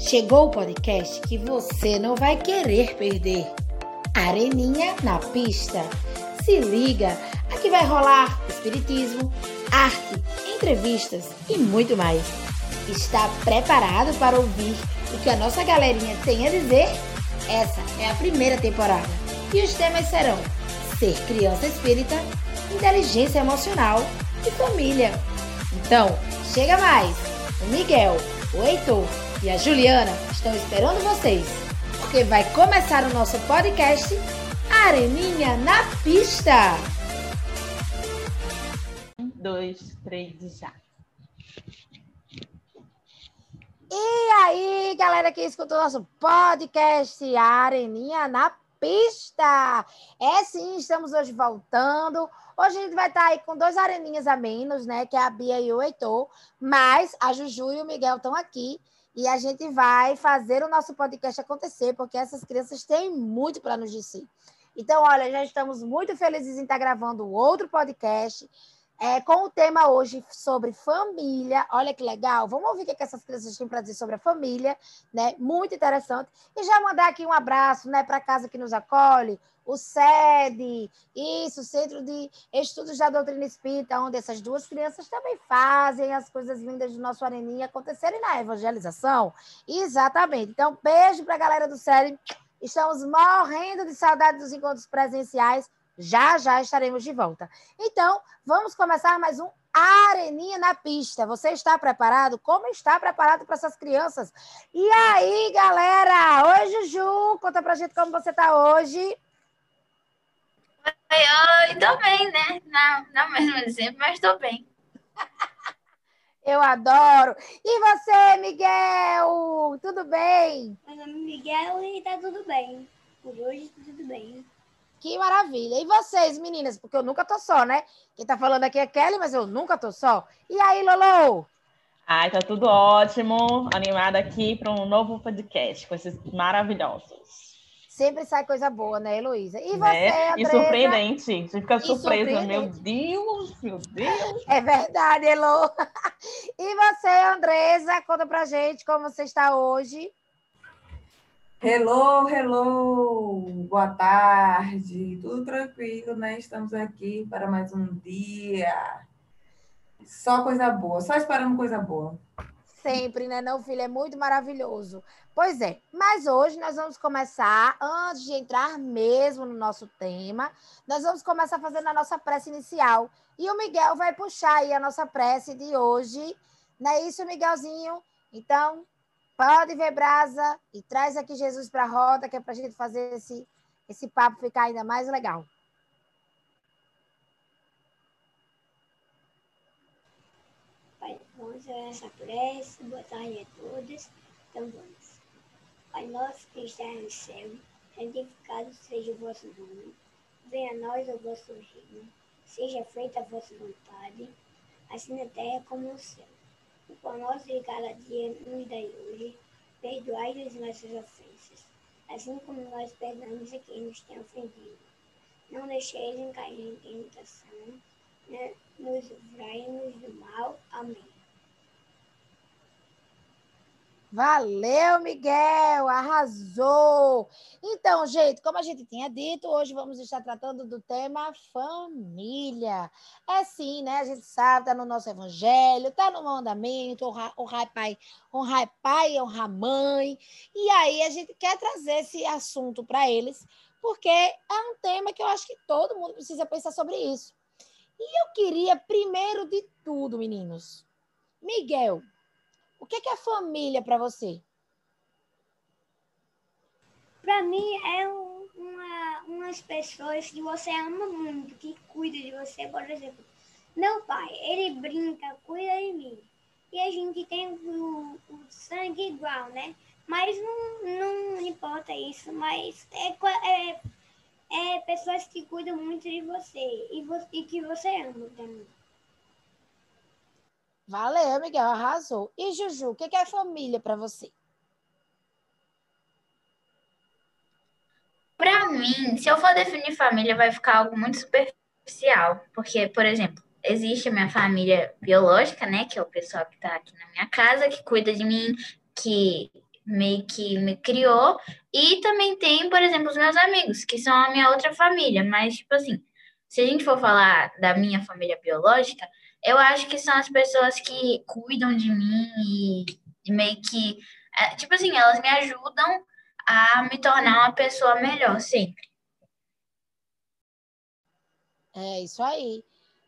Chegou o podcast que você não vai querer perder. Areninha na pista. Se liga, aqui vai rolar espiritismo, arte, entrevistas e muito mais. Está preparado para ouvir o que a nossa galerinha tem a dizer? Essa é a primeira temporada e os temas serão ser criança espírita, inteligência emocional e família. Então, chega mais! O Miguel, o Heitor e a Juliana estão esperando vocês, porque vai começar o nosso podcast Areninha na Pista! Um, dois, três já. E aí, galera que escuta o nosso podcast Areninha na Pista! É sim, estamos hoje voltando. Hoje a gente vai estar aí com dois areninhas a menos, né? Que é a Bia e o Heitor. Mas a Juju e o Miguel estão aqui e a gente vai fazer o nosso podcast acontecer, porque essas crianças têm muito para nos dizer. Então, olha, já estamos muito felizes em estar gravando outro podcast é, com o tema hoje sobre família. Olha que legal. Vamos ouvir o que, é que essas crianças têm para dizer sobre a família, né? Muito interessante. E já mandar aqui um abraço né, para a casa que nos acolhe, o SED, isso, Centro de Estudos da Doutrina Espírita, onde essas duas crianças também fazem as coisas lindas do nosso Areninha acontecerem na evangelização. Exatamente. Então, beijo para a galera do SED. Estamos morrendo de saudade dos encontros presenciais. Já, já estaremos de volta. Então, vamos começar mais um Areninha na pista. Você está preparado? Como está preparado para essas crianças? E aí, galera? Oi, Juju, conta pra gente como você está hoje. Oi, oi, tô bem, né? Não, não mesmo exemplo, mas tô bem. Eu adoro. E você, Miguel? Tudo bem? Meu nome é Miguel e tá tudo bem. Por hoje tá tudo bem. Que maravilha. E vocês, meninas? Porque eu nunca tô só, né? Quem tá falando aqui é Kelly, mas eu nunca tô só. E aí, Lolo? Ai, tá tudo ótimo. Animada aqui para um novo podcast com esses maravilhosos. Sempre sai coisa boa, né, Heloísa? E você, né? Andresa? E surpreendente. Você fica surpresa. Meu. Deus, meu Deus. É verdade, Elo. E você, Andresa, conta pra gente como você está hoje. Hello, hello, boa tarde, tudo tranquilo, né? Estamos aqui para mais um dia. Só coisa boa, só esperando coisa boa. Sempre, né, não, filho? É muito maravilhoso. Pois é, mas hoje nós vamos começar, antes de entrar mesmo no nosso tema, nós vamos começar fazendo a nossa prece inicial. E o Miguel vai puxar aí a nossa prece de hoje. Não é isso, Miguelzinho? Então, pode ver brasa e traz aqui Jesus para a roda, que é para a gente fazer esse, esse papo ficar ainda mais legal. Pai, vamos a essa prece. Boa tarde a todos. Então vamos. Pai nosso que está no céu, santificado seja o vosso nome. Venha a nós o vosso reino. Seja feita a vossa vontade, assim na terra como no céu. O pão nosso de cada dia nos dai hoje. Perdoai as nossas ofensas, assim como nós perdoamos a quem nos tem ofendido. Não deixeis cair em tentação, né? nos livrai-nos do mal. Amém. Valeu, Miguel! Arrasou! Então, gente, como a gente tinha dito, hoje vamos estar tratando do tema família. É sim, né? A gente sabe, tá no nosso evangelho, tá no mandamento, honrar, honrar pai, honrar pai, honrar mãe. E aí a gente quer trazer esse assunto para eles, porque é um tema que eu acho que todo mundo precisa pensar sobre isso. E eu queria, primeiro de tudo, meninos, Miguel, o que é, é família para você? Para mim, é um- uma, umas pessoas que você ama muito, que cuidam de você. Por exemplo, meu pai, ele brinca, cuida de mim. E a gente tem o, o sangue igual, né? Mas não, não importa isso, mas é, é, é pessoas que cuidam muito de você e, vo, e que você ama também. Valeu, Miguel, arrasou. E Juju, o que é, família para você? Pra mim, se eu for definir família, vai ficar algo muito superficial. Porque, por exemplo, existe a minha família biológica, né? Que é o pessoal que tá aqui na minha casa, que cuida de mim, que meio que me criou. E também tem, por exemplo, os meus amigos, que são a minha outra família. Mas, tipo assim, se a gente for falar da minha família biológica, eu acho que são as pessoas que cuidam de mim e meio que. é, tipo assim, elas me ajudam a me tornar uma pessoa melhor sempre. É isso aí.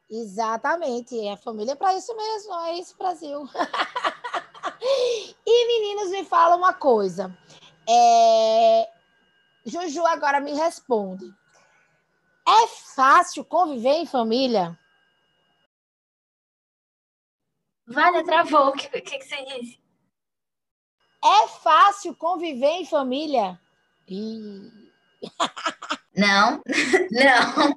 Exatamente. É a família para isso mesmo. É isso, Brasil. e meninos, me fala uma coisa. É... Juju agora me responde. É fácil conviver em família? Vale, travou. O que, que, que você disse? É fácil conviver em família? Ih, Não, não.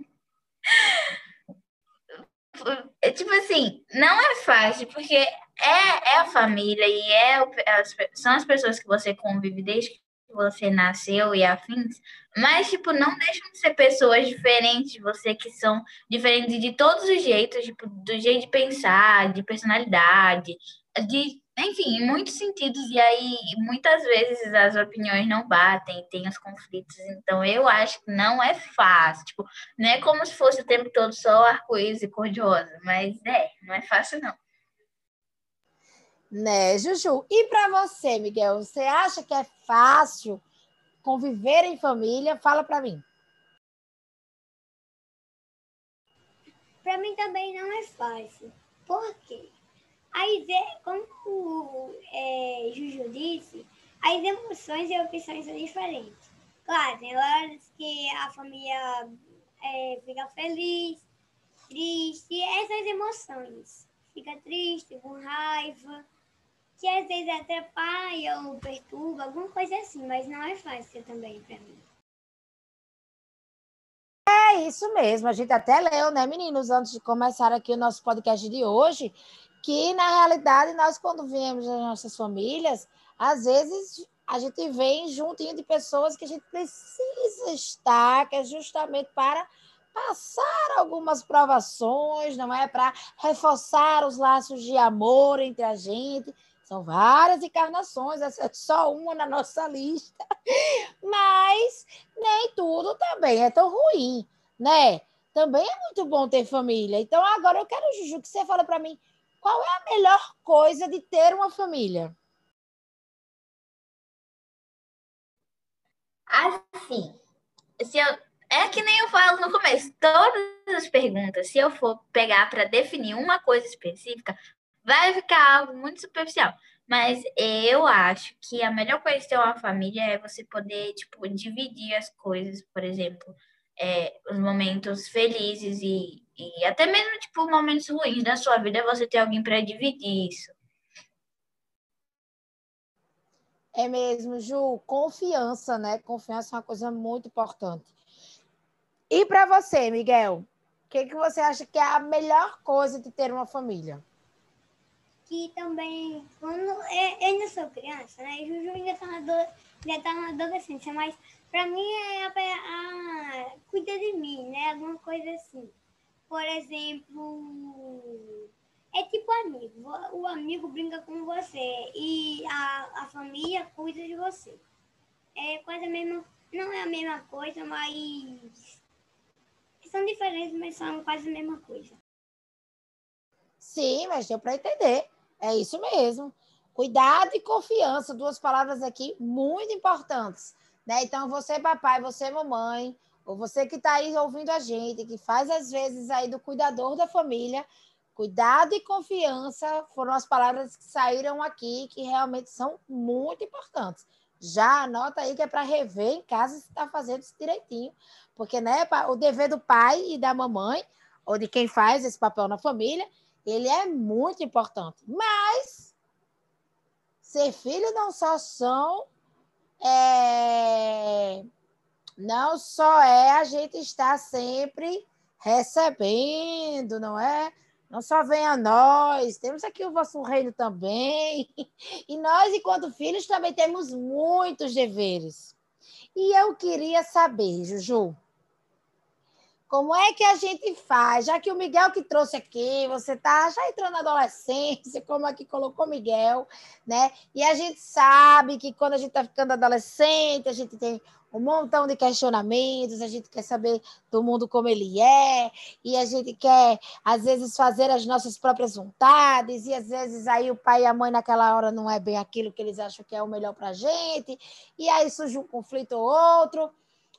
É tipo assim, não é fácil, porque é, é a família e é são as pessoas que você convive desde você nasceu e afins, mas, tipo, não deixam de ser pessoas diferentes de você, que são diferentes de todos os jeitos, tipo, do jeito de pensar, de personalidade, de, enfim, em muitos sentidos, e aí muitas vezes as opiniões não batem, tem os conflitos, então eu acho que não é fácil, tipo, não é como se fosse o tempo todo só arco-íris e cor-de-rosa, mas é, não é fácil não. Né, Juju? E para você, Miguel, você acha que é fácil conviver em família? Fala para mim. Para mim também não é fácil. Por quê? E- como é, Juju disse, as emoções e opções são diferentes. Claro, tem horas que a família é, fica feliz, triste, essas emoções. Fica triste, com raiva, que às vezes atrapalha ou perturba, alguma coisa assim, mas não é fácil também para mim. É isso mesmo, a gente até leu, né, meninos, antes de começar aqui o nosso podcast de hoje, que na realidade nós, quando viemos das nossas famílias, às vezes a gente vem juntinho de pessoas que a gente precisa estar, que é justamente para passar algumas provações, não é? Para reforçar os laços de amor entre a gente. São várias encarnações, essa é só uma na nossa lista. Mas nem tudo também é tão ruim, né? Também é muito bom ter família. Então, agora eu quero, Juju, que você fale para mim qual é a melhor coisa de ter uma família. Assim, se eu, é que nem eu falo no começo, todas as perguntas, se eu for pegar para definir uma coisa específica, vai ficar algo muito superficial. Mas eu acho que a melhor coisa de ter uma família é você poder, tipo, dividir as coisas, por exemplo, é, os momentos felizes e, e até mesmo, tipo, momentos ruins da sua vida, você ter alguém para dividir isso. É mesmo, Ju, confiança, né? Confiança é uma coisa muito importante. E para você, Miguel, o que, que você acha que é a melhor coisa de ter uma família? Que também, quando eu, eu ainda sou criança, né? Juju ainda está na, ainda tá na adolescência, mas para mim é a, a, cuida de mim, né? Alguma coisa assim. Por exemplo, é tipo amigo. O amigo brinca com você e a, a família cuida de você. É quase a mesma, não é a mesma coisa, mas são diferentes, mas são quase a mesma coisa. Sim, mas deu para entender. É isso mesmo. Cuidado e confiança, duas palavras aqui muito importantes. Né? Então, você, papai, você, mamãe, ou você que está aí ouvindo a gente, que faz às vezes aí do cuidador da família, cuidado e confiança foram as palavras que saíram aqui, que realmente são muito importantes. Já anota aí que é para rever em casa se está fazendo isso direitinho, porque né, o dever do pai e da mamãe, ou de quem faz esse papel na família, ele é muito importante. Mas ser filho não só são. É, não só é a gente estar sempre recebendo, não é? Não só vem a nós, temos aqui o vosso reino também. E nós, enquanto filhos, também temos muitos deveres. E eu queria saber, Juju, Como é que a gente faz? Já que o Miguel que trouxe aqui, você tá já entrou na adolescência, como aqui colocou Miguel, né? E a gente sabe que quando a gente está ficando adolescente, a gente tem um montão de questionamentos, a gente quer saber do mundo como ele é, e a gente quer, às vezes, fazer as nossas próprias vontades, e às vezes aí o pai e a mãe naquela hora não é bem aquilo que eles acham que é o melhor para a gente, e aí surge um conflito ou outro.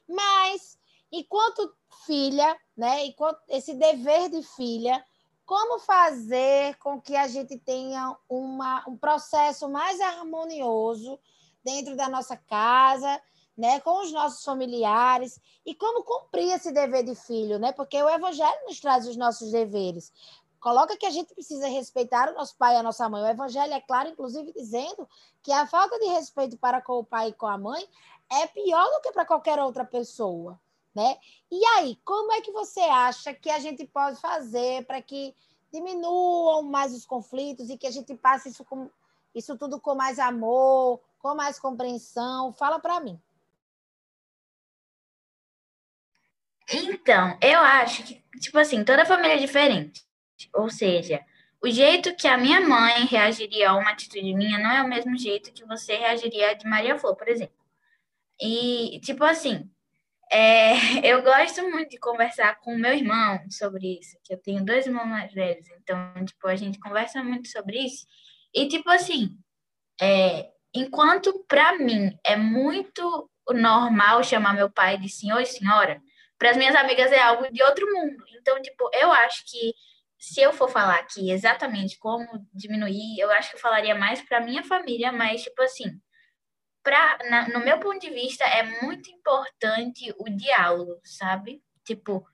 Mas, enquanto filha, né, enquanto esse dever de filha, como fazer com que a gente tenha uma, um processo mais harmonioso dentro da nossa casa, né, com os nossos familiares e como cumprir esse dever de filho, né? Porque o evangelho nos traz os nossos deveres. Coloca que a gente precisa respeitar o nosso pai e a nossa mãe. O evangelho é claro, inclusive, dizendo que a falta de respeito para com o pai e com a mãe é pior do que para qualquer outra pessoa, né? E aí, como é que você acha que a gente pode fazer para que diminuam mais os conflitos e que a gente passe isso, com, isso tudo com mais amor, com mais compreensão? Fala para mim. Então, eu acho que, tipo assim, toda família é diferente. Ou seja, o jeito que a minha mãe reagiria a uma atitude minha não é o mesmo jeito que você reagiria a de Maria Flor, por exemplo. E, tipo assim, é, eu gosto muito de conversar com meu irmão sobre isso, que eu tenho dois irmãos mais velhos, então, tipo, a gente conversa muito sobre isso. E, tipo assim, é, enquanto para mim é muito normal chamar meu pai de senhor e senhora, para as minhas amigas é algo de outro mundo. Então, tipo, eu acho que se eu for falar aqui exatamente como diminuir, eu acho que eu falaria mais para minha família, mas, tipo assim, pra, na, no meu ponto de vista, é muito importante o diálogo, sabe? Tipo,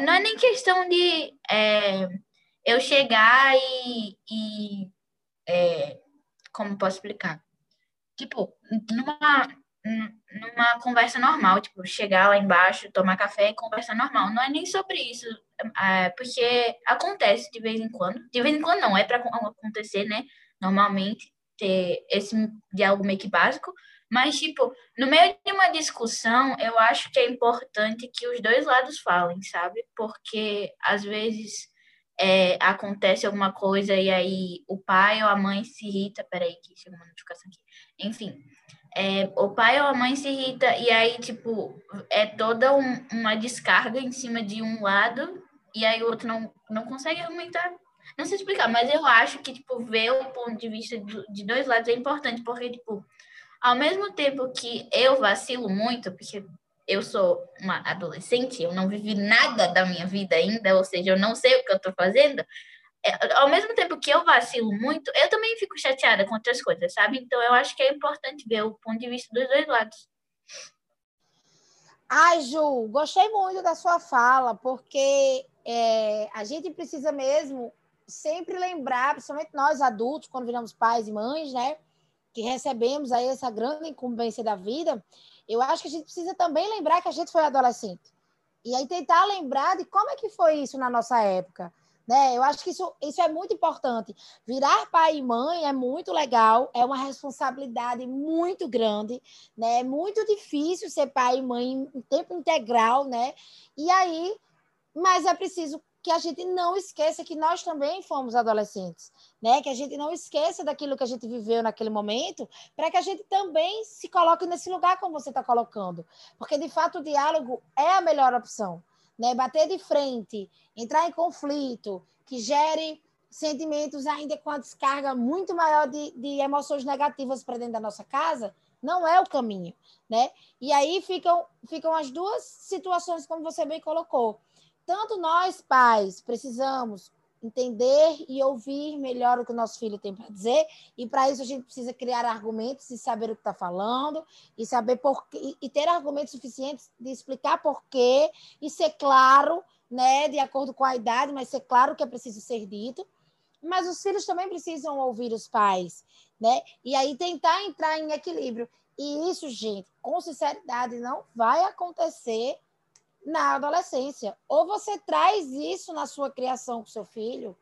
não é nem questão de é, eu chegar e. e é, como posso explicar? Tipo, numa, numa conversa normal, tipo, chegar lá embaixo, tomar café e conversar normal. Não é nem sobre isso, é, porque acontece de vez em quando. De vez em quando não, é para acontecer, né? Normalmente, ter esse diálogo meio que básico. Mas, tipo, no meio de uma discussão, eu acho que é importante que os dois lados falem, sabe? Porque, às vezes, é, acontece alguma coisa e aí o pai ou a mãe se irrita. Peraí, que chegou uma notificação aqui. Enfim, é, o pai ou a mãe se irrita e aí, tipo, é toda um, uma descarga em cima de um lado e aí o outro não, não consegue argumentar. Não sei explicar, mas eu acho que, tipo, ver o ponto de vista do, de dois lados é importante, porque, tipo, ao mesmo tempo que eu vacilo muito, porque eu sou uma adolescente, eu não vivi nada da minha vida ainda, ou seja, eu não sei o que eu tô fazendo, é, ao mesmo tempo que eu vacilo muito, eu também fico chateada com outras coisas, sabe? Então eu acho que é importante ver o ponto de vista dos dois lados. Ai, Ju, gostei muito da sua fala, porque é, a gente precisa mesmo sempre lembrar, principalmente nós adultos, quando viramos pais e mães, né? Que recebemos aí essa grande incumbência da vida, eu acho que a gente precisa também lembrar que a gente foi adolescente. E aí tentar lembrar de como é que foi isso na nossa época né? Eu acho que isso, isso é muito importante. Virar pai e mãe é muito legal, é uma responsabilidade muito grande, né? É muito difícil ser pai e mãe em tempo integral, né? E aí, mas é preciso que a gente não esqueça que nós também fomos adolescentes, né? Que a gente não esqueça daquilo que a gente viveu naquele momento, para que a gente também se coloque nesse lugar como você está colocando, porque de fato o diálogo é a melhor opção né? bater de frente, entrar em conflito, que gere sentimentos ainda com a descarga muito maior de, de emoções negativas para dentro da nossa casa, não é o caminho, né? E aí ficam, ficam as duas situações, como você bem colocou. Tanto nós, pais, precisamos entender e ouvir melhor o que o nosso filho tem para dizer. E para isso a gente precisa criar argumentos e saber o que está falando, e saber por e ter argumentos suficientes de explicar por quê, e ser claro, né, de acordo com a idade, mas ser claro que é preciso ser dito. Mas os filhos também precisam ouvir os pais, né? E aí tentar entrar em equilíbrio. E isso, gente, com sinceridade, não vai acontecer na adolescência. Ou você traz isso na sua criação com seu filho,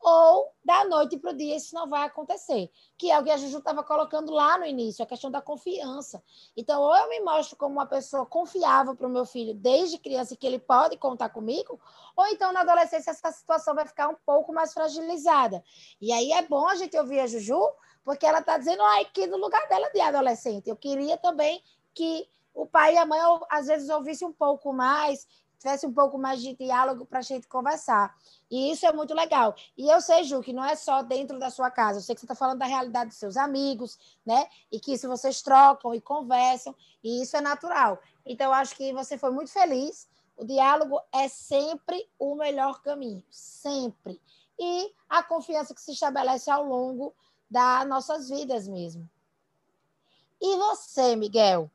ou da noite para o dia isso não vai acontecer, que é o que a Juju estava colocando lá no início, a questão da confiança. Então, ou eu me mostro como uma pessoa confiável para o meu filho desde criança, que ele pode contar comigo, ou então na adolescência essa situação vai ficar um pouco mais fragilizada. E aí é bom a gente ouvir a Juju, porque ela está dizendo, ai, que no lugar dela de adolescente, eu queria também que o pai e a mãe às vezes ouvissem um pouco mais, tivesse um pouco mais de diálogo para a gente conversar. E isso é muito legal. E eu sei, Ju, que não é só dentro da sua casa. Eu sei que você está falando da realidade dos seus amigos, né? E que isso vocês trocam e conversam, e isso é natural. Então, eu acho que você foi muito feliz. O diálogo é sempre o melhor caminho, sempre. E a confiança que se estabelece ao longo das nossas vidas mesmo. E você, Miguel?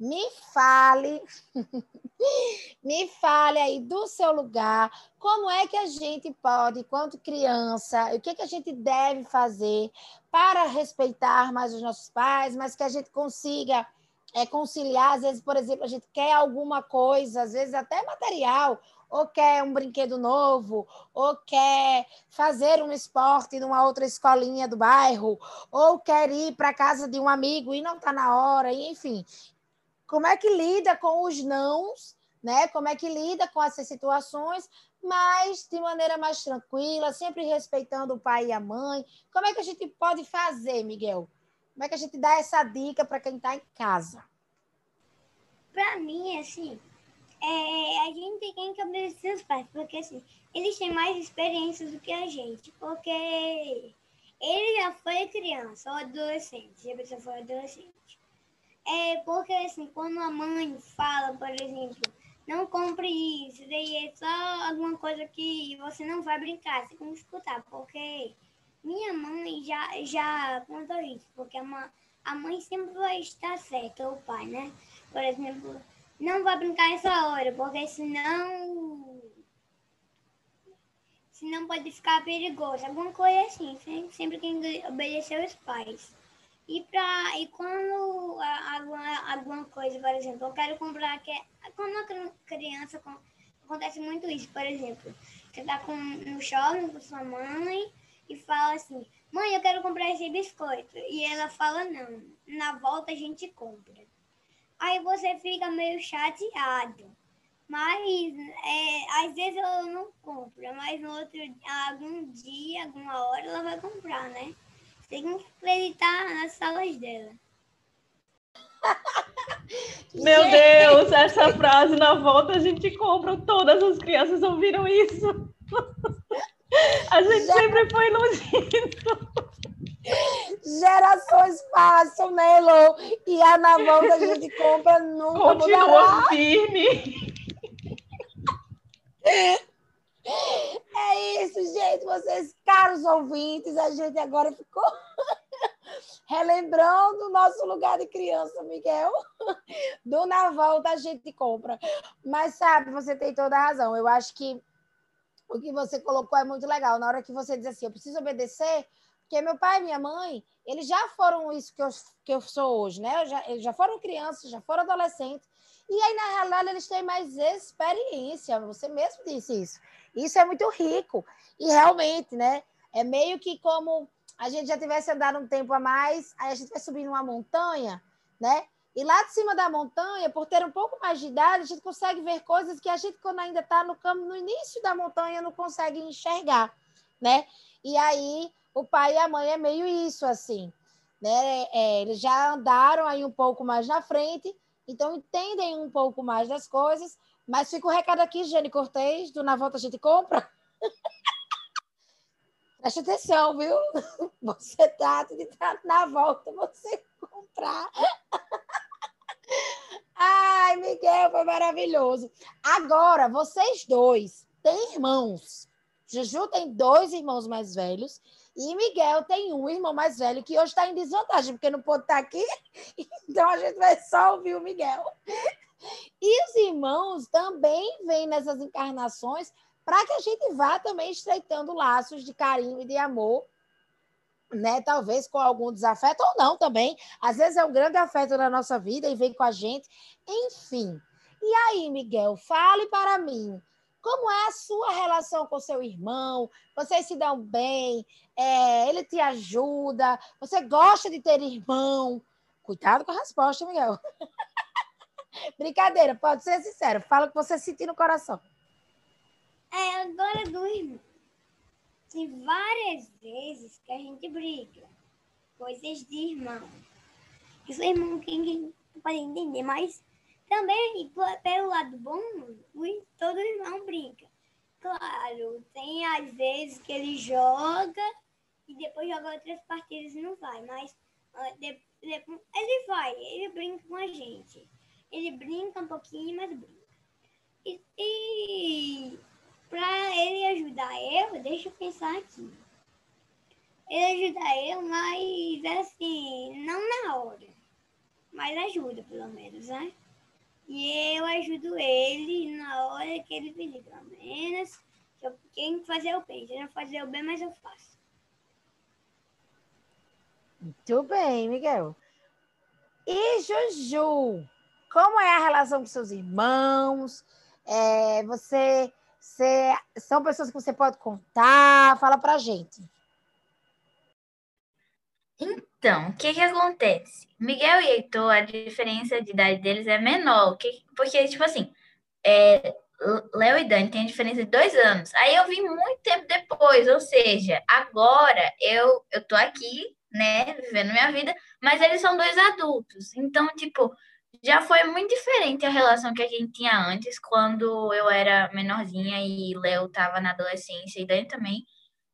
Me fale, me fale aí do seu lugar, como é que a gente pode, enquanto criança, o que, que a gente deve fazer para respeitar mais os nossos pais, mas que a gente consiga é, conciliar, às vezes, por exemplo, a gente quer alguma coisa, às vezes até material, ou quer um brinquedo novo, ou quer fazer um esporte numa outra escolinha do bairro, ou quer ir para casa de um amigo e não está na hora, enfim como é que lida com os nãos, né? Como é que lida com essas situações, mas de maneira mais tranquila, sempre respeitando o pai e a mãe. Como é que a gente pode fazer, Miguel? Como é que a gente dá essa dica para quem está em casa? Para mim, assim, é, a gente tem que obedecer os pais, porque assim, eles têm mais experiências do que a gente, porque ele já foi criança ou adolescente, já foi adolescente. É porque, assim, quando a mãe fala, por exemplo, não compre isso, daí é só alguma coisa que você não vai brincar, você tem que escutar, porque minha mãe já, já contou isso, porque a mãe, a mãe sempre vai estar certa, o pai, né? Por exemplo, não vai brincar essa hora, porque senão. Senão pode ficar perigoso. Alguma coisa assim, sempre tem que obedecer os pais. E, pra, e quando alguma, alguma coisa, por exemplo, eu quero comprar. Que, quando uma criança acontece muito isso, por exemplo, você tá com, no shopping com sua mãe e fala assim, mãe, eu quero comprar esse biscoito. E ela fala, não, na volta a gente compra. Aí você fica meio chateado. Mas é, às vezes eu não compro, mas no outro algum dia, alguma hora ela vai comprar, né? Tem que acreditar nas salas dela. Meu Deus, essa frase na volta a gente compra. Todas as crianças ouviram isso. A gente sempre foi iludido. Gerações passam, né, Elô? E a na volta a gente compra nunca Continua mudará. firme. Isso, gente. Vocês, caros ouvintes, a gente agora ficou relembrando o nosso lugar de criança, Miguel. Do naval da gente compra. Mas sabe, você tem toda a razão. Eu acho que o que você colocou é muito legal. Na hora que você diz assim, eu preciso obedecer, porque meu pai e minha mãe, eles já foram isso que eu, que eu sou hoje, né? Já, eles já foram crianças, já foram adolescentes. E aí, na realidade, eles têm mais experiência. Você mesmo disse isso. Isso é muito rico. E realmente, né? É meio que como a gente já tivesse andado um tempo a mais, aí a gente vai subir uma montanha, né? E lá de cima da montanha, por ter um pouco mais de idade, a gente consegue ver coisas que a gente, quando ainda está no campo, no início da montanha, não consegue enxergar, né? E aí, o pai e a mãe é meio isso, assim, né? É, eles já andaram aí um pouco mais na frente, então entendem um pouco mais das coisas, mas fica o recado aqui, Jane Cortez, do Na Volta a gente compra. Preste atenção, viu? Você tá, tá na volta, você comprar. Ai, Miguel, foi maravilhoso. Agora, vocês dois têm irmãos. Juju tem dois irmãos mais velhos e Miguel tem um irmão mais velho que hoje está em desvantagem, porque não pode estar tá aqui. Então a gente vai só ouvir o Miguel. E os irmãos também vêm nessas encarnações para que a gente vá também estreitando laços de carinho e de amor, né? Talvez com algum desafeto ou não também. Às vezes é um grande afeto na nossa vida e vem com a gente. Enfim. E aí, Miguel, fale para mim. Como é a sua relação com seu irmão? Vocês se dão bem? É, ele te ajuda? Você gosta de ter irmão? Cuidado com a resposta, Miguel. Brincadeira, pode ser sincero. Fala o que você sentir no coração. É, agora do irmão. Tem várias vezes que a gente briga. Coisas de irmão. Isso é irmão que ninguém pode entender, mas também, pelo lado bom, todo irmão brinca. Claro, tem às vezes que ele joga e depois joga outras partidas e não vai, mas ele vai, ele brinca com a gente. Ele brinca um pouquinho, mas brinca. E, e para ele ajudar eu, deixa eu pensar aqui. Ele ajuda eu, mas assim, não na hora. Mas ajuda, pelo menos, né? E eu ajudo ele na hora que ele pedir, pelo menos. Eu, quem fazer o bem, se não fazer o bem, mas eu faço. Muito bem, Miguel. E Juju, como é a relação com seus irmãos? É, você, você, são pessoas que você pode contar? Fala pra gente. Então, o que que acontece? Miguel e Heitor, a diferença de idade deles é menor. Que, porque, tipo assim, é, Léo e Dani têm a diferença de dois anos. Aí eu vim muito tempo depois, ou seja, agora eu, eu tô aqui, né, vivendo minha vida, mas eles são dois adultos. Então, tipo, já foi muito diferente a relação que a gente tinha antes, quando eu era menorzinha e Léo tava na adolescência e Dani também.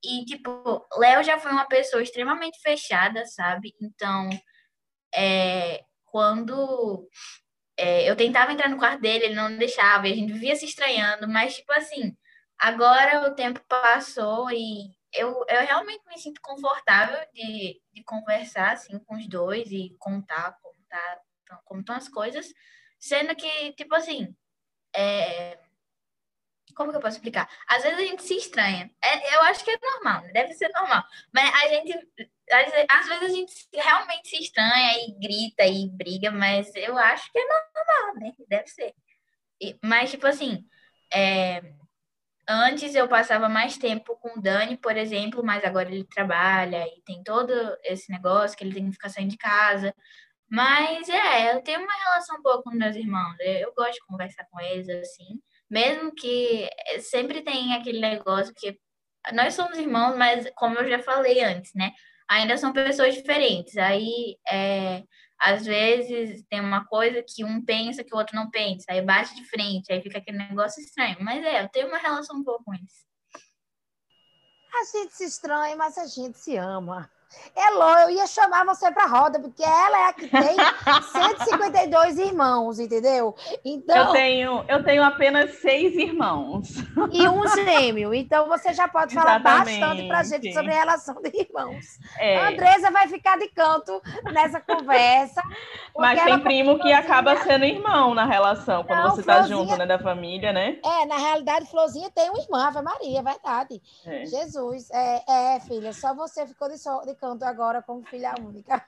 E, tipo, Léo já foi uma pessoa extremamente fechada, sabe? Então, é, quando é, eu tentava entrar no quarto dele, ele não deixava, e a gente vivia se estranhando, mas, tipo assim, agora o tempo passou e eu, eu realmente me sinto confortável de, de conversar, assim, com os dois e contar como, tá, como estão as coisas, sendo que, tipo assim, é, como que eu posso explicar? Às vezes a gente se estranha. É, eu acho que é normal, né? deve ser normal. Mas a gente, às, vezes a gente realmente se estranha e grita e briga, mas eu acho que é normal, né? Deve ser. E, mas, tipo assim, é, antes eu passava mais tempo com o Dani, por exemplo, mas agora ele trabalha e tem todo esse negócio que ele tem que ficar saindo de casa. Mas é, eu tenho uma relação boa com meus irmãos. Eu gosto de conversar com eles, assim. Mesmo que eh, sempre tem aquele negócio que nós somos irmãos, mas como eu já falei antes, né? Ainda são pessoas diferentes. Aí, é, às vezes, tem uma coisa que um pensa que o outro não pensa, aí bate de frente, aí fica aquele negócio estranho. Mas é, eu tenho uma relação boa com eles. A gente se estranha, mas a gente se ama. Elô, eu ia chamar você para roda, porque ela é a que tem 152 irmãos, entendeu? Então, eu tenho, eu tenho apenas seis irmãos. E um gêmeo. Então você já pode falar Exatamente. bastante para a gente sobre a relação de irmãos. É. A Andresa vai ficar de canto nessa conversa. Mas tem primo que acaba sendo irmão na relação, quando Não, você está junto, né, da família, né? É, na realidade, Florzinha tem um irmão, Ave Maria, é verdade. É. Jesus. É, é, filha, só você ficou de, so, de canto agora como filha única.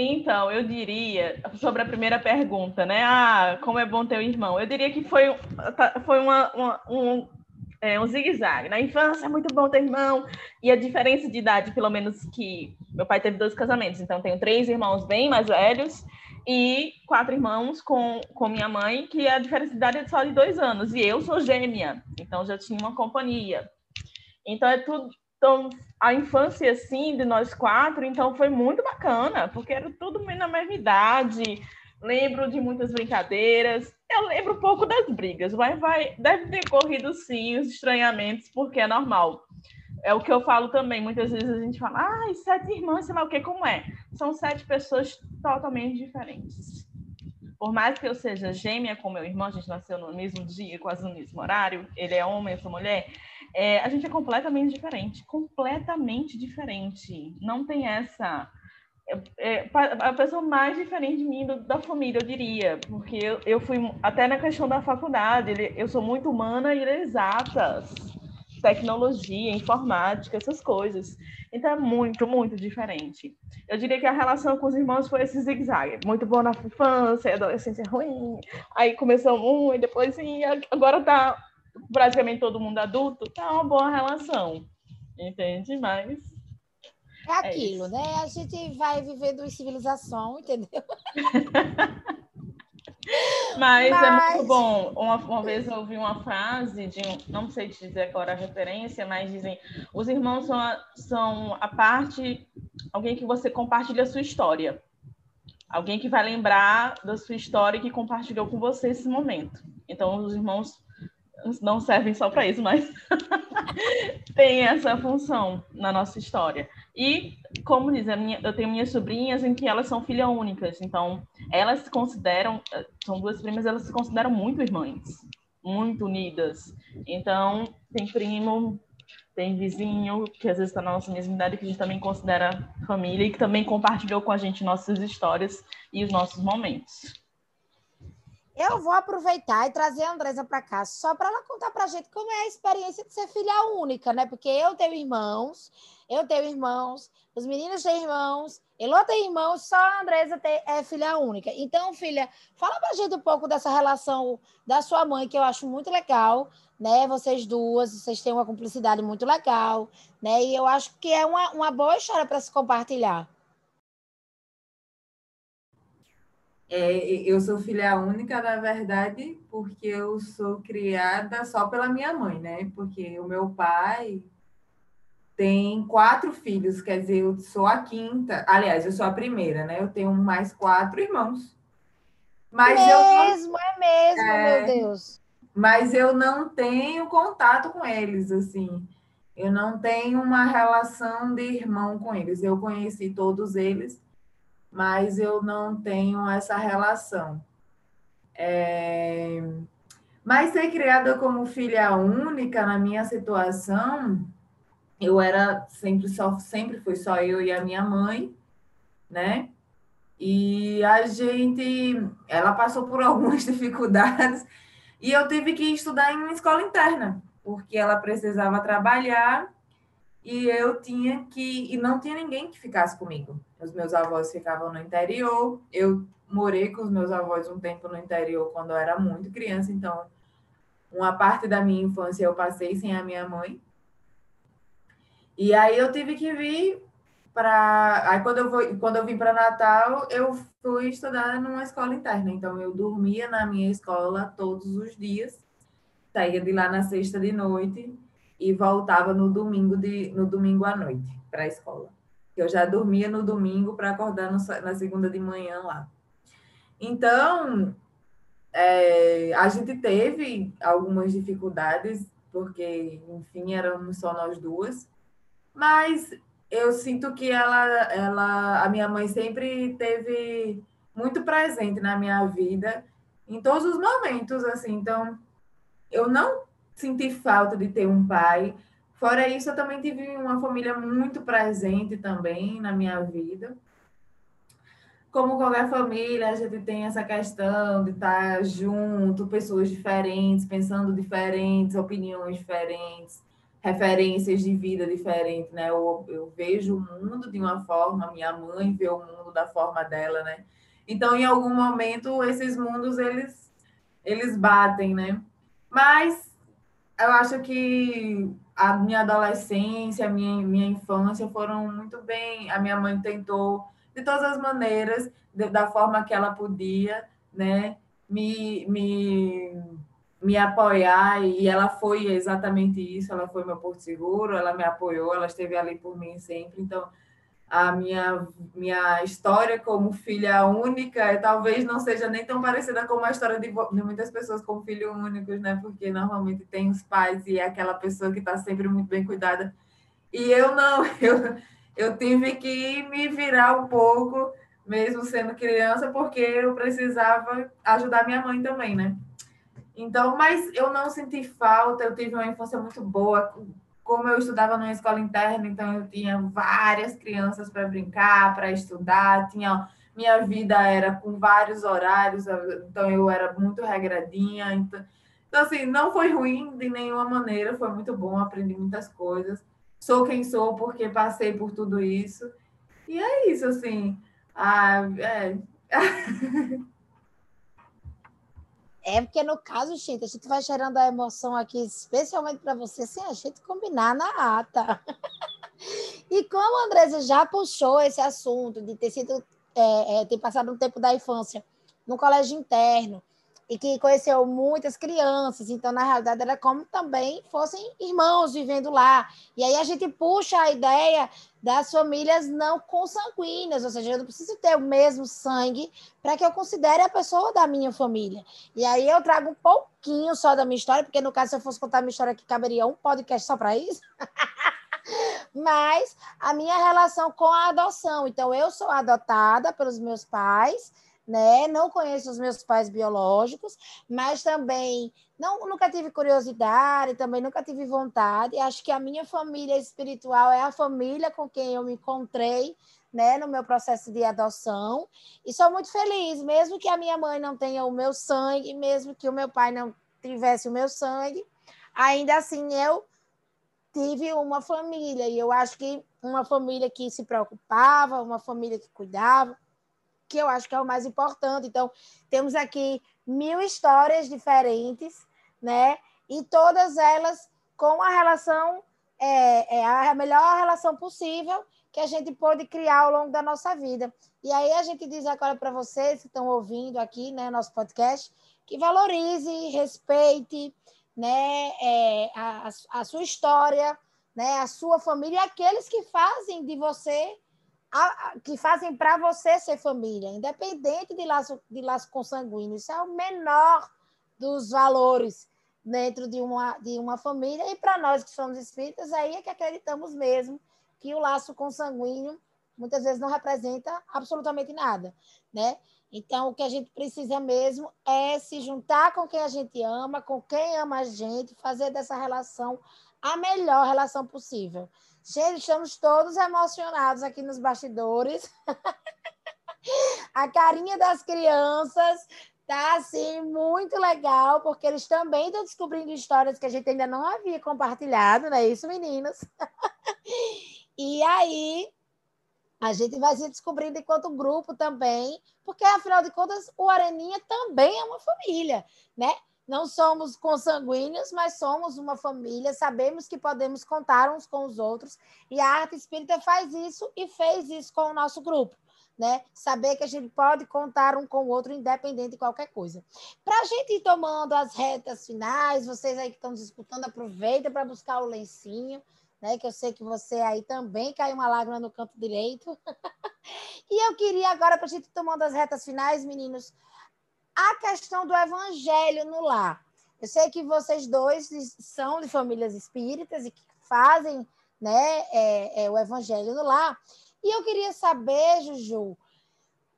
Então, eu diria, sobre a primeira pergunta, né? Ah, como é bom ter um irmão. Eu diria que foi, tá, foi uma, uma um, é, um zigue-zague. Na infância é muito bom ter irmão. E a diferença de idade, pelo menos que meu pai teve dois casamentos, então tenho três irmãos bem mais velhos e quatro irmãos com, com minha mãe, que a diferença de idade é só de dois anos. E eu sou gêmea, então já tinha uma companhia. Então é tudo, então, a infância, assim, de nós quatro, então foi muito bacana, porque era tudo na mesma idade. Lembro de muitas brincadeiras. Eu lembro pouco das brigas, mas vai, deve ter corrido sim os estranhamentos, porque é normal. É o que eu falo também. Muitas vezes a gente fala, ah, sete irmãs, sei lá o que, como é? São sete pessoas totalmente diferentes. Por mais que eu seja gêmea com meu irmão, a gente nasceu no mesmo dia, quase no mesmo horário, ele é homem, eu sou mulher, é, a gente é completamente diferente, completamente diferente. Não tem essa. É, é a pessoa mais diferente de mim, do, da família, eu diria, porque eu, eu fui até na questão da faculdade, ele, eu sou muito humana e exatas, tecnologia, informática, essas coisas. Então é muito, muito diferente. Eu diria que a relação com os irmãos foi esse zigue-zague. Muito bom na infância, adolescência ruim. Aí começou um e depois sim, agora tá praticamente todo mundo adulto, tá uma boa relação. Entende? Mas. É, é aquilo, é né? A gente vai vivendo em civilização, entendeu? Mas, Mas, é muito bom. Uma, uma vez eu ouvi uma frase de um, não sei te dizer agora a referência, mas dizem: os irmãos são a, são a parte, alguém que você compartilha a sua história. Alguém que vai lembrar da sua história e que compartilhou com você esse momento. Então, os irmãos não servem só para isso, mas tem essa função na nossa história. E, como diz, minha, eu tenho minhas sobrinhas em que elas são filhas únicas, então elas se consideram, são duas primas, elas se consideram muito irmãs, muito unidas. Então, tem primo, tem vizinho, que às vezes está na nossa mesma idade, que a gente também considera família e que também compartilhou com a gente nossas histórias e os nossos momentos. Eu vou aproveitar e trazer a Andresa para cá, só para ela contar para a gente como é a experiência de ser filha única, né? Porque eu tenho irmãos, eu tenho irmãos, os meninos têm irmãos, Elô tem irmãos, só a Andresa é filha única. Então, filha, fala para a gente um pouco dessa relação da sua mãe, que eu acho muito legal, né? Vocês duas, vocês têm uma cumplicidade muito legal, né? E eu acho que é uma, uma boa história para se compartilhar. É, eu sou filha única, na verdade, porque eu sou criada só pela minha mãe, né? Porque o meu pai tem quatro filhos, quer dizer, eu sou a quinta. Aliás, eu sou a primeira, né? Eu tenho mais quatro irmãos. Mas mesmo, eu, é mesmo, é, meu Deus. Mas eu não tenho contato com eles, assim. Eu não tenho uma relação de irmão com eles. Eu conheci todos eles mas eu não tenho essa relação. É... Mas ser criada como filha única, na minha situação, eu era sempre só, sempre foi só eu e a minha mãe, né? E a gente, ela passou por algumas dificuldades e eu tive que estudar em uma escola interna, porque ela precisava trabalhar e eu tinha que e não tinha ninguém que ficasse comigo. Os meus avós ficavam no interior. Eu morei com os meus avós um tempo no interior quando eu era muito criança, então uma parte da minha infância eu passei sem a minha mãe. E aí eu tive que vir para aí quando eu vou, quando eu vim para Natal, eu fui estudar numa escola interna. Então eu dormia na minha escola todos os dias. Saía de lá na sexta de noite e voltava no domingo de no domingo à noite para a escola. Eu já dormia no domingo para acordar no, na segunda de manhã lá. Então, é, a gente teve algumas dificuldades, porque, enfim, éramos só nós duas, mas eu sinto que ela, ela, a minha mãe sempre teve muito presente na minha vida, em todos os momentos, assim. Então, eu não senti falta de ter um pai. Fora isso, eu também tive uma família muito presente também na minha vida. Como qualquer família, a gente tem essa questão de estar junto, pessoas diferentes, pensando diferentes, opiniões diferentes, referências de vida diferentes, né? Eu, eu vejo o mundo de uma forma, minha mãe vê o mundo da forma dela, né? Então, em algum momento, esses mundos, eles, eles batem, né? Mas eu acho que a minha adolescência, a minha, minha infância foram muito bem. A minha mãe tentou, de todas as maneiras, de, da forma que ela podia, né, me, me, me apoiar. E ela foi exatamente isso. Ela foi meu porto seguro, ela me apoiou, ela esteve ali por mim sempre. Então, a minha, minha história como filha única talvez não seja nem tão parecida com a história de, de muitas pessoas com filhos únicos, né? Porque normalmente tem os pais e é aquela pessoa que está sempre muito bem cuidada. E eu não, eu, eu tive que me virar um pouco, mesmo sendo criança, porque eu precisava ajudar minha mãe também, né? Então, mas eu não senti falta, eu tive uma infância muito boa, como eu estudava numa escola interna, então eu tinha várias crianças para brincar, para estudar, tinha minha vida era com vários horários, então eu era muito regradinha, então, então assim, não foi ruim de nenhuma maneira, foi muito bom, aprendi muitas coisas. sou quem sou porque passei por tudo isso. E é isso, assim. Ah, é. É porque no caso, gente, a gente vai gerando a emoção aqui, especialmente para você, sem a gente combinar na ata. e como a Andresa já puxou esse assunto de ter sido, é, é, ter passado um tempo da infância no colégio interno, e que conheceu muitas crianças, então na realidade era como também fossem irmãos vivendo lá. E aí a gente puxa a ideia das famílias não consanguíneas, ou seja, eu não preciso ter o mesmo sangue para que eu considere a pessoa da minha família. E aí eu trago um pouquinho só da minha história, porque no caso se eu fosse contar a minha história aqui caberia um podcast só para isso. Mas a minha relação com a adoção, então eu sou adotada pelos meus pais, né? Não conheço os meus pais biológicos, mas também não, nunca tive curiosidade, também nunca tive vontade. Acho que a minha família espiritual é a família com quem eu me encontrei, né, no meu processo de adoção. E sou muito feliz, mesmo que a minha mãe não tenha o meu sangue, mesmo que o meu pai não tivesse o meu sangue, ainda assim eu tive uma família e eu acho que uma família que se preocupava, uma família que cuidava, que eu acho que é o mais importante. Então, temos aqui mil histórias diferentes, né? E todas elas com a relação, é, é a melhor relação possível que a gente pode criar ao longo da nossa vida. E aí a gente diz agora para vocês que estão ouvindo aqui, né, nosso podcast, que valorize, respeite, né, é, a, a sua história, né, a sua família e aqueles que fazem de você a, que fazem para você ser família, independente de laço, de laço consanguíneo. Isso é o menor dos valores dentro de uma, de uma família. E para nós que somos espíritas, aí é que acreditamos mesmo que o laço consanguíneo muitas vezes não representa absolutamente nada, né? Então, o que a gente precisa mesmo é se juntar com quem a gente ama, com quem ama a gente, fazer dessa relação a melhor relação possível. Gente, estamos todos emocionados aqui nos bastidores. a carinha das crianças tá assim muito legal, porque eles também estão descobrindo histórias que a gente ainda não havia compartilhado, não é isso, meninos? e aí a gente vai se descobrindo enquanto grupo também, porque afinal de contas o Areninha também é uma família, né? Não somos consanguíneos, mas somos uma família, sabemos que podemos contar uns com os outros, e a arte espírita faz isso e fez isso com o nosso grupo. Né? Saber que a gente pode contar um com o outro, independente de qualquer coisa. Para a gente ir tomando as retas finais, vocês aí que estão disputando, aproveita para buscar o lencinho, né? Que eu sei que você aí também caiu uma lágrima no canto direito. e eu queria agora, para a gente ir tomando as retas finais, meninos, a questão do evangelho no lar. Eu sei que vocês dois são de famílias espíritas e que fazem né, é, é, o evangelho no lar. E eu queria saber, Juju,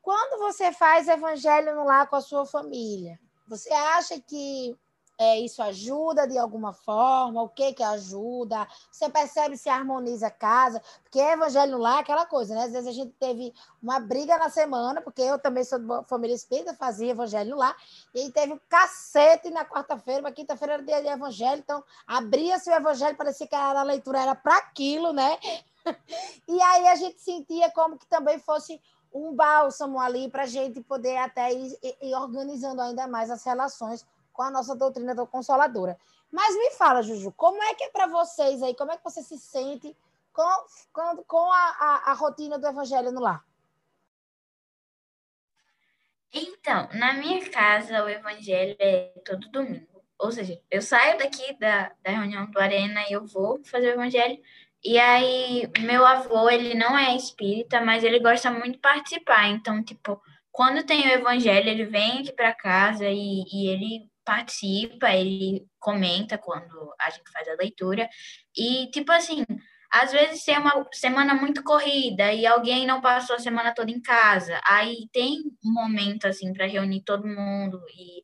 quando você faz evangelho no lar com a sua família, você acha que é, isso ajuda de alguma forma? O que que ajuda? Você percebe se harmoniza a casa? Porque evangelho lá é aquela coisa, né? Às vezes a gente teve uma briga na semana, porque eu também sou de família espírita, fazia evangelho lá, e aí teve um cacete na quarta-feira, mas quinta-feira era dia de evangelho, então abria-se o evangelho, parecia que a leitura era para aquilo, né? E aí a gente sentia como que também fosse um bálsamo ali para a gente poder até ir, ir organizando ainda mais as relações com a nossa doutrina do consoladora. Mas me fala, Juju, como é que é para vocês aí? Como é que você se sente com, com, com a, a, a rotina do evangelho no lar? Então, na minha casa, o evangelho é todo domingo. Ou seja, eu saio daqui da, da reunião do Arena e eu vou fazer o evangelho. E aí, meu avô, ele não é espírita, mas ele gosta muito de participar. Então, tipo, quando tem o evangelho, ele vem aqui para casa e, e ele participa, ele comenta quando a gente faz a leitura. E, tipo assim, às vezes tem uma semana muito corrida e alguém não passou a semana toda em casa. Aí tem um momento, assim, para reunir todo mundo e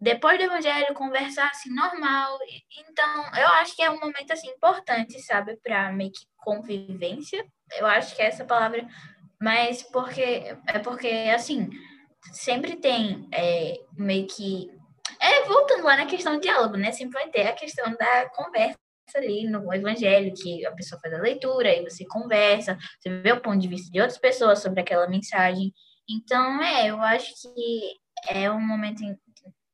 depois do evangelho conversar, assim, normal. Então, eu acho que é um momento, assim, importante, sabe, para meio que convivência. Eu acho que é essa palavra, mas porque é porque, assim, sempre tem é, meio que é, voltando lá na questão do diálogo, né? Sempre vai ter a questão da conversa ali no evangelho, que a pessoa faz a leitura, aí você conversa, você vê o ponto de vista de outras pessoas sobre aquela mensagem. Então, é, eu acho que é um momento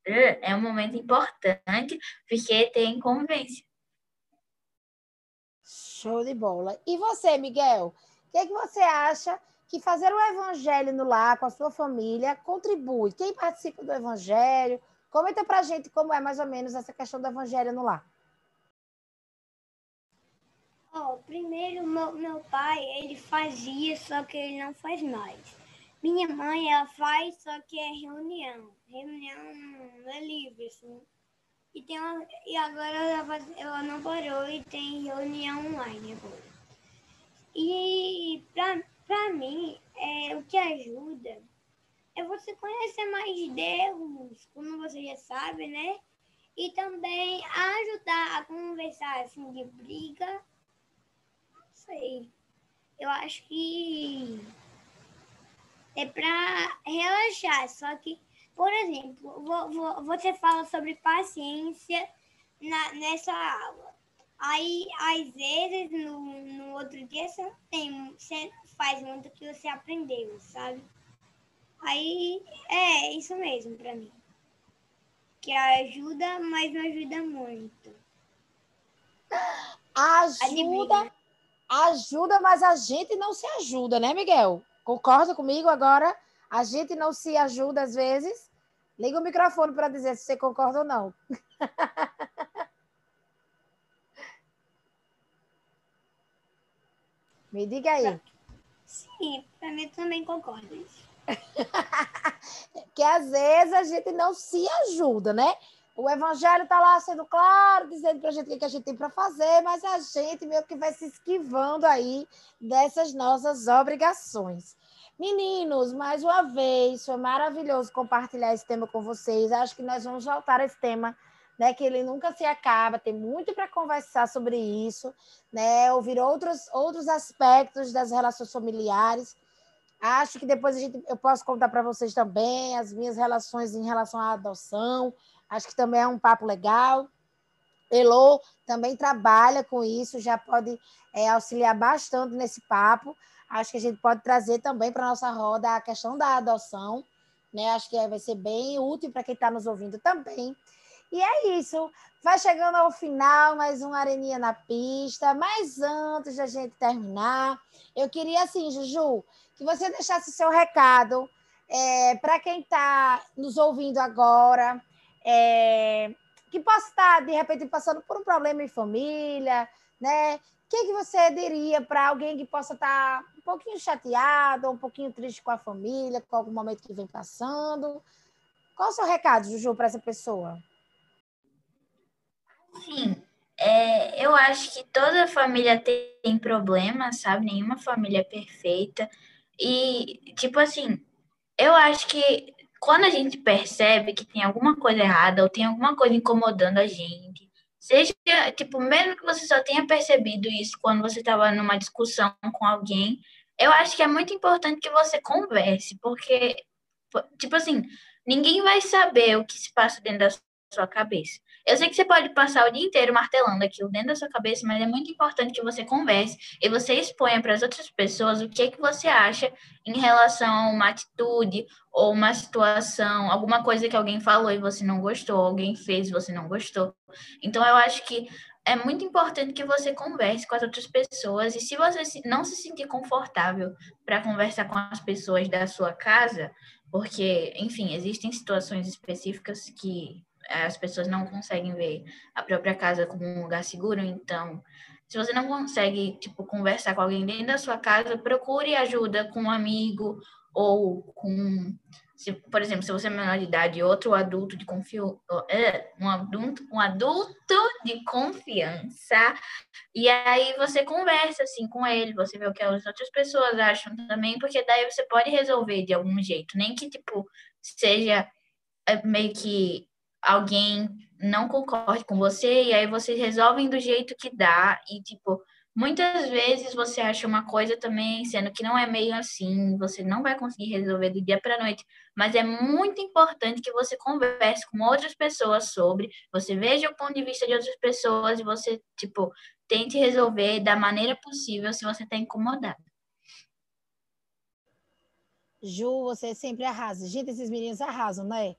é um momento importante porque tem convivência. Show de bola. E você, Miguel? O que, é que você acha que fazer o evangelho no lar com a sua família contribui? Quem participa do evangelho? Comenta pra gente como é mais ou menos essa questão do evangelho no lar. Oh, primeiro, meu, meu pai, ele fazia, só que ele não faz mais. Minha mãe, ela faz, só que é reunião. Reunião é livre, assim. E, tem uma, e agora ela, ela não parou e tem reunião online agora. E pra, pra mim, é, o que ajuda é você conhecer mais Deus, como você já sabe, né? E também ajudar a conversar assim de briga. Não sei. Eu acho que é para relaxar, só que, por exemplo, você fala sobre paciência nessa aula. Aí, às vezes, no, no outro dia, você não tem, você faz muito o que você aprendeu, sabe? Aí, é isso mesmo para mim. Que ajuda, mas não ajuda muito. Ajuda, ajuda, mas a gente não se ajuda, né, Miguel? Concorda comigo agora? A gente não se ajuda às vezes. Liga o microfone para dizer se você concorda ou não. Me diga aí. Sim, para mim também concordo. que às vezes a gente não se ajuda, né? O evangelho está lá sendo claro, dizendo para a gente o que a gente tem para fazer, mas a gente meio que vai se esquivando aí dessas nossas obrigações. Meninos, mais uma vez, foi maravilhoso compartilhar esse tema com vocês. Acho que nós vamos voltar a esse tema né, que ele nunca se acaba, tem muito para conversar sobre isso, né, ouvir outros, outros aspectos das relações familiares. Acho que depois gente, eu posso contar para vocês também as minhas relações em relação à adoção. Acho que também é um papo legal. Elô também trabalha com isso, já pode é, auxiliar bastante nesse papo. Acho que a gente pode trazer também para a nossa roda a questão da adoção. Né? Acho que vai ser bem útil para quem está nos ouvindo também. E é isso. Vai chegando ao final, mais uma areninha na pista. Mas antes da gente terminar, eu queria, assim, Juju, que você deixasse seu recado é, para quem está nos ouvindo agora, é, que possa estar, de repente, passando por um problema em família, né? O que, que você diria para alguém que possa estar um pouquinho chateado, um pouquinho triste com a família, com algum momento que vem passando? Qual o seu recado, Juju, para essa pessoa? Sim, é, eu acho que toda família tem problemas, sabe? Nenhuma família é perfeita. E, tipo assim, eu acho que quando a gente percebe que tem alguma coisa errada ou tem alguma coisa incomodando a gente, seja, tipo, mesmo que você só tenha percebido isso quando você estava numa discussão com alguém, eu acho que é muito importante que você converse, porque, tipo assim, ninguém vai saber o que se passa dentro da sua cabeça. Eu sei que você pode passar o dia inteiro martelando aquilo dentro da sua cabeça, mas é muito importante que você converse e você exponha para as outras pessoas o que é que você acha em relação a uma atitude ou uma situação, alguma coisa que alguém falou e você não gostou, alguém fez e você não gostou. Então eu acho que é muito importante que você converse com as outras pessoas e se você não se sentir confortável para conversar com as pessoas da sua casa, porque, enfim, existem situações específicas que as pessoas não conseguem ver a própria casa como um lugar seguro, então se você não consegue, tipo, conversar com alguém dentro da sua casa, procure ajuda com um amigo ou com, se, por exemplo, se você é menor de idade, outro adulto de confiança, é, um adulto, um adulto de confiança, e aí você conversa assim com ele, você vê o que as outras pessoas acham também, porque daí você pode resolver de algum jeito, nem que tipo seja é, meio que alguém não concorde com você, e aí vocês resolvem do jeito que dá, e tipo, Muitas vezes você acha uma coisa também, sendo que não é meio assim, você não vai conseguir resolver do dia para noite, mas é muito importante que você converse com outras pessoas sobre, você veja o ponto de vista de outras pessoas e você, tipo, tente resolver da maneira possível se você está incomodado. Ju, você sempre arrasa. Gente, esses meninos arrasam, né?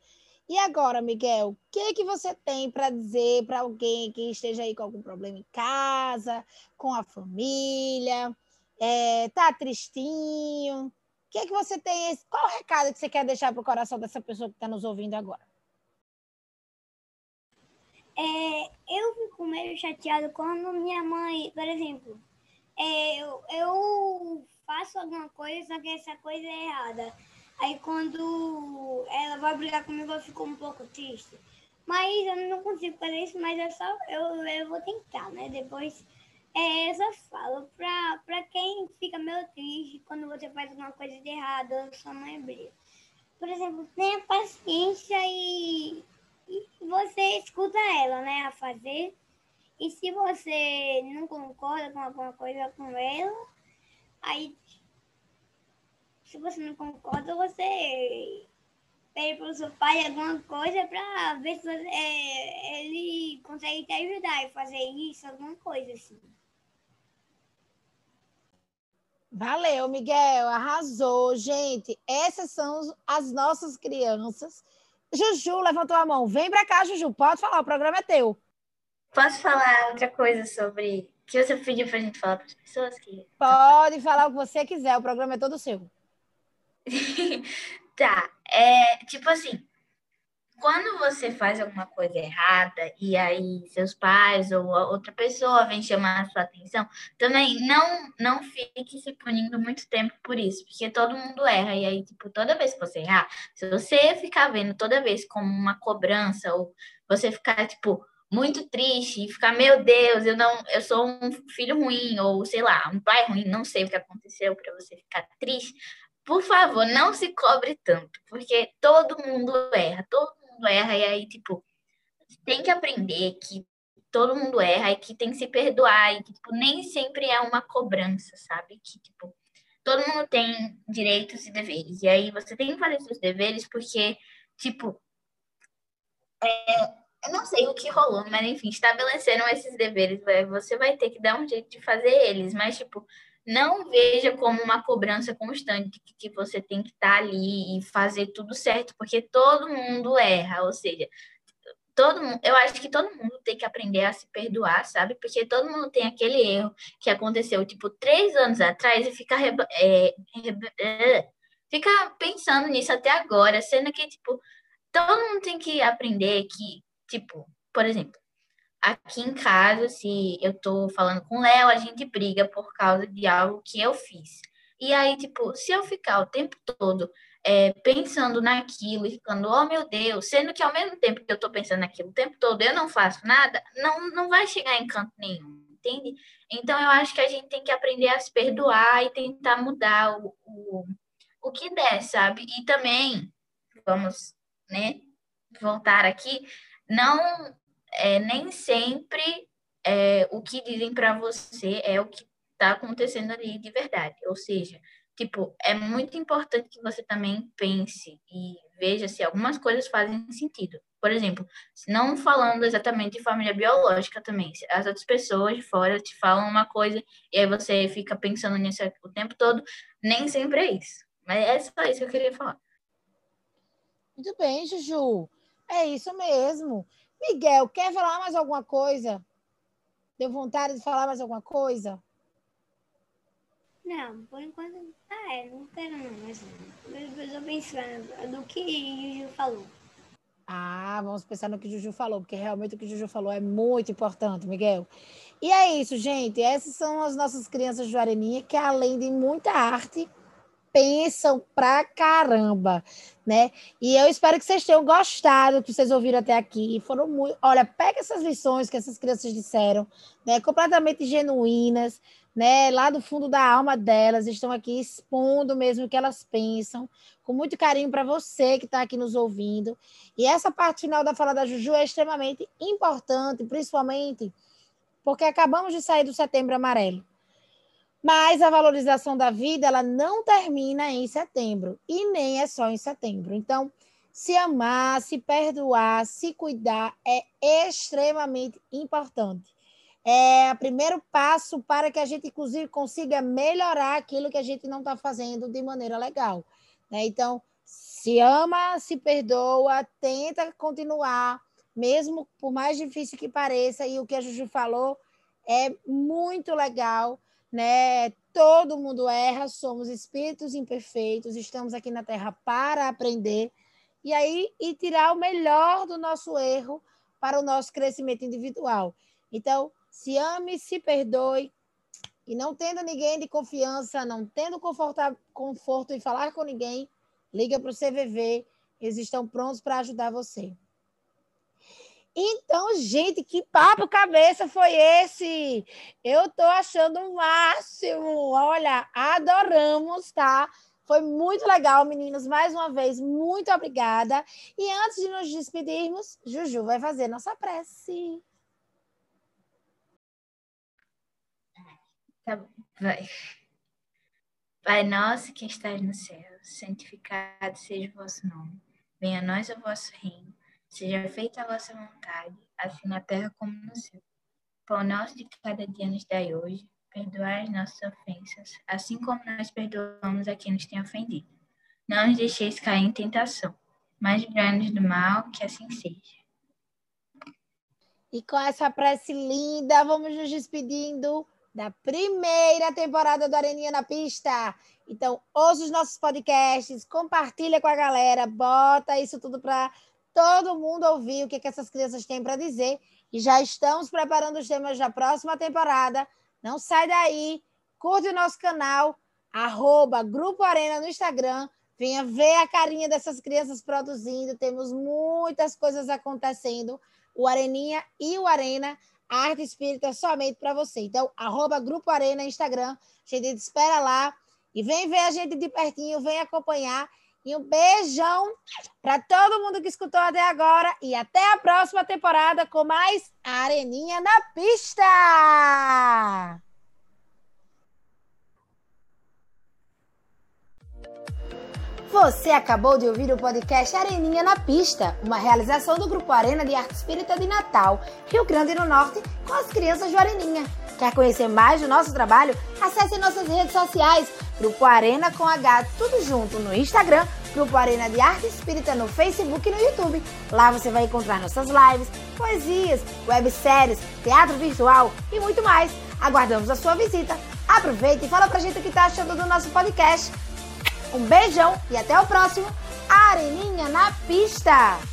E agora, Miguel, o que que você tem para dizer para alguém que esteja aí com algum problema em casa, com a família, é, tá tristinho? O que que você tem? Qual o recado que você quer deixar para o coração dessa pessoa que está nos ouvindo agora? É, eu fico meio chateado quando minha mãe, por exemplo, é, eu, eu faço alguma coisa, só que essa coisa é errada. Aí quando ela vai brigar comigo, eu fico um pouco triste. Mas eu não consigo fazer isso, mas é só eu, eu vou tentar, né? Depois é, eu só falo pra, pra quem fica meio triste quando você faz alguma coisa de errado, sua mãe briga. Por exemplo, tenha paciência e, e você escuta ela, né, a fazer. E se você não concorda com alguma coisa com ela, aí se você não concorda, você pede para o seu pai alguma coisa para ver se você, é, ele consegue te ajudar e fazer isso, alguma coisa assim. Valeu, Miguel, arrasou. Gente, essas são as nossas crianças. Juju levantou a mão. Vem para cá, Juju. Pode falar, o programa é teu. Posso falar outra coisa sobre que você pediu para a gente falar para as pessoas? Que... Pode falar o que você quiser, o programa é todo seu. tá, é tipo assim, quando você faz alguma coisa errada e aí seus pais ou outra pessoa vem chamar a sua atenção, também não não fique se punindo muito tempo por isso, porque todo mundo erra e aí tipo toda vez que você errar, se você ficar vendo toda vez como uma cobrança ou você ficar tipo muito triste e ficar meu Deus, eu não, eu sou um filho ruim ou sei lá, um pai ruim, não sei o que aconteceu para você ficar triste, por favor, não se cobre tanto, porque todo mundo erra, todo mundo erra, e aí, tipo, tem que aprender que todo mundo erra e que tem que se perdoar, e que, tipo, nem sempre é uma cobrança, sabe? Que, tipo, todo mundo tem direitos e deveres, e aí você tem que fazer seus deveres porque, tipo, é, eu não sei o que rolou, mas enfim, estabeleceram esses deveres, você vai ter que dar um jeito de fazer eles, mas, tipo, não veja como uma cobrança constante que, você tem que estar tá ali e fazer tudo certo, porque todo mundo erra, ou seja, todo mundo, eu acho que todo mundo tem que aprender a se perdoar, sabe? Porque todo mundo tem aquele erro que aconteceu, tipo, três anos atrás e fica, é, é, fica pensando nisso até agora, sendo que, tipo, todo mundo tem que aprender que, tipo, por exemplo, aqui em casa, se eu tô falando com o Léo, a gente briga por causa de algo que eu fiz. E aí, tipo, se eu ficar o tempo todo é, pensando naquilo e ficando, oh meu Deus, sendo que ao mesmo tempo que eu tô pensando naquilo o tempo todo eu não faço nada, não, não vai chegar em canto nenhum, entende? Então eu acho que a gente tem que aprender a se perdoar e tentar mudar o, o, o que der, sabe? E também, vamos, né, voltar aqui, não é, nem sempre é, o que dizem para você é o que está acontecendo ali de verdade. Ou seja, tipo, é muito importante que você também pense e veja se algumas coisas fazem sentido. Por exemplo, não falando exatamente de família biológica também, as outras pessoas de fora te falam uma coisa e aí você fica pensando nisso o tempo todo, nem sempre é isso. Mas é só isso que eu queria falar. Muito bem, Juju. É isso mesmo. Miguel, quer falar mais alguma coisa? Deu vontade de falar mais alguma coisa? Não, por enquanto, ah, é, não quero não, mas eu estou pensando no que Juju falou. Ah, vamos pensar no que Juju falou, porque realmente o que Juju falou é muito importante, Miguel. E é isso, gente. Essas são as nossas crianças de Areninha, que além de muita arte, pensam pra caramba, né? E eu espero que vocês tenham gostado do que vocês ouviram até aqui. Foram muito. Olha, pega essas lições que essas crianças disseram, né? Completamente genuínas, né? Lá do fundo da alma delas, estão aqui expondo mesmo o que elas pensam, com muito carinho para você que está aqui nos ouvindo. E essa parte final da fala da Juju é extremamente importante, principalmente porque acabamos de sair do setembro amarelo. Mas a valorização da vida, ela não termina em setembro e nem é só em setembro. Então, se amar, se perdoar, se cuidar é extremamente importante. É o primeiro passo para que a gente, inclusive, consiga melhorar aquilo que a gente não está fazendo de maneira legal. Né? Então, se ama, se perdoa, tenta continuar, mesmo por mais difícil que pareça, e o que a Juju falou é muito legal né? Todo mundo erra, somos espíritos imperfeitos, estamos aqui na Terra para aprender e aí e tirar o melhor do nosso erro para o nosso crescimento individual. Então, se ame, se perdoe e não tendo ninguém de confiança, não tendo conforto em falar com ninguém, liga para o CVV, eles estão prontos para ajudar você. Então, gente, que papo cabeça foi esse? Eu tô achando o máximo. Olha, adoramos, tá? Foi muito legal, meninos. Mais uma vez, muito obrigada. E antes de nos despedirmos, Juju vai fazer nossa prece. Tá bom, vai. Pai nosso que estás no céu, santificado seja o vosso nome. Venha a nós o vosso reino Seja feita a vossa vontade, assim na terra como no céu. Pão nosso de cada dia nos dai hoje. Perdoai as nossas ofensas, assim como nós perdoamos a quem nos tem ofendido. Não nos deixeis cair em tentação, mas livrai-nos do mal, que assim seja. E com essa prece linda, vamos nos despedindo da primeira temporada do Areninha na Pista. Então, ouça os nossos podcasts, compartilha com a galera, bota isso tudo para todo mundo ouvir o que, que essas crianças têm para dizer. E já estamos preparando os temas da próxima temporada. Não sai daí, curte o nosso canal, arroba Grupo Arena no Instagram. Venha ver a carinha dessas crianças produzindo. Temos muitas coisas acontecendo. O Areninha e o Arena, a arte espírita somente para você. Então, arroba Grupo Arena Instagram. A gente espera lá. E vem ver a gente de pertinho, vem acompanhar. E um beijão para todo mundo que escutou até agora. E até a próxima temporada com mais Areninha na Pista! Você acabou de ouvir o podcast Areninha na Pista, uma realização do Grupo Arena de Arte Espírita de Natal, Rio Grande do Norte, com as crianças do Areninha. Quer conhecer mais do nosso trabalho? Acesse nossas redes sociais, Grupo Arena com H, tudo junto no Instagram, Grupo Arena de Arte Espírita no Facebook e no YouTube. Lá você vai encontrar nossas lives, poesias, webséries, teatro virtual e muito mais. Aguardamos a sua visita. Aproveita e fala pra gente o que tá achando do nosso podcast. Um beijão e até o próximo Areninha na Pista!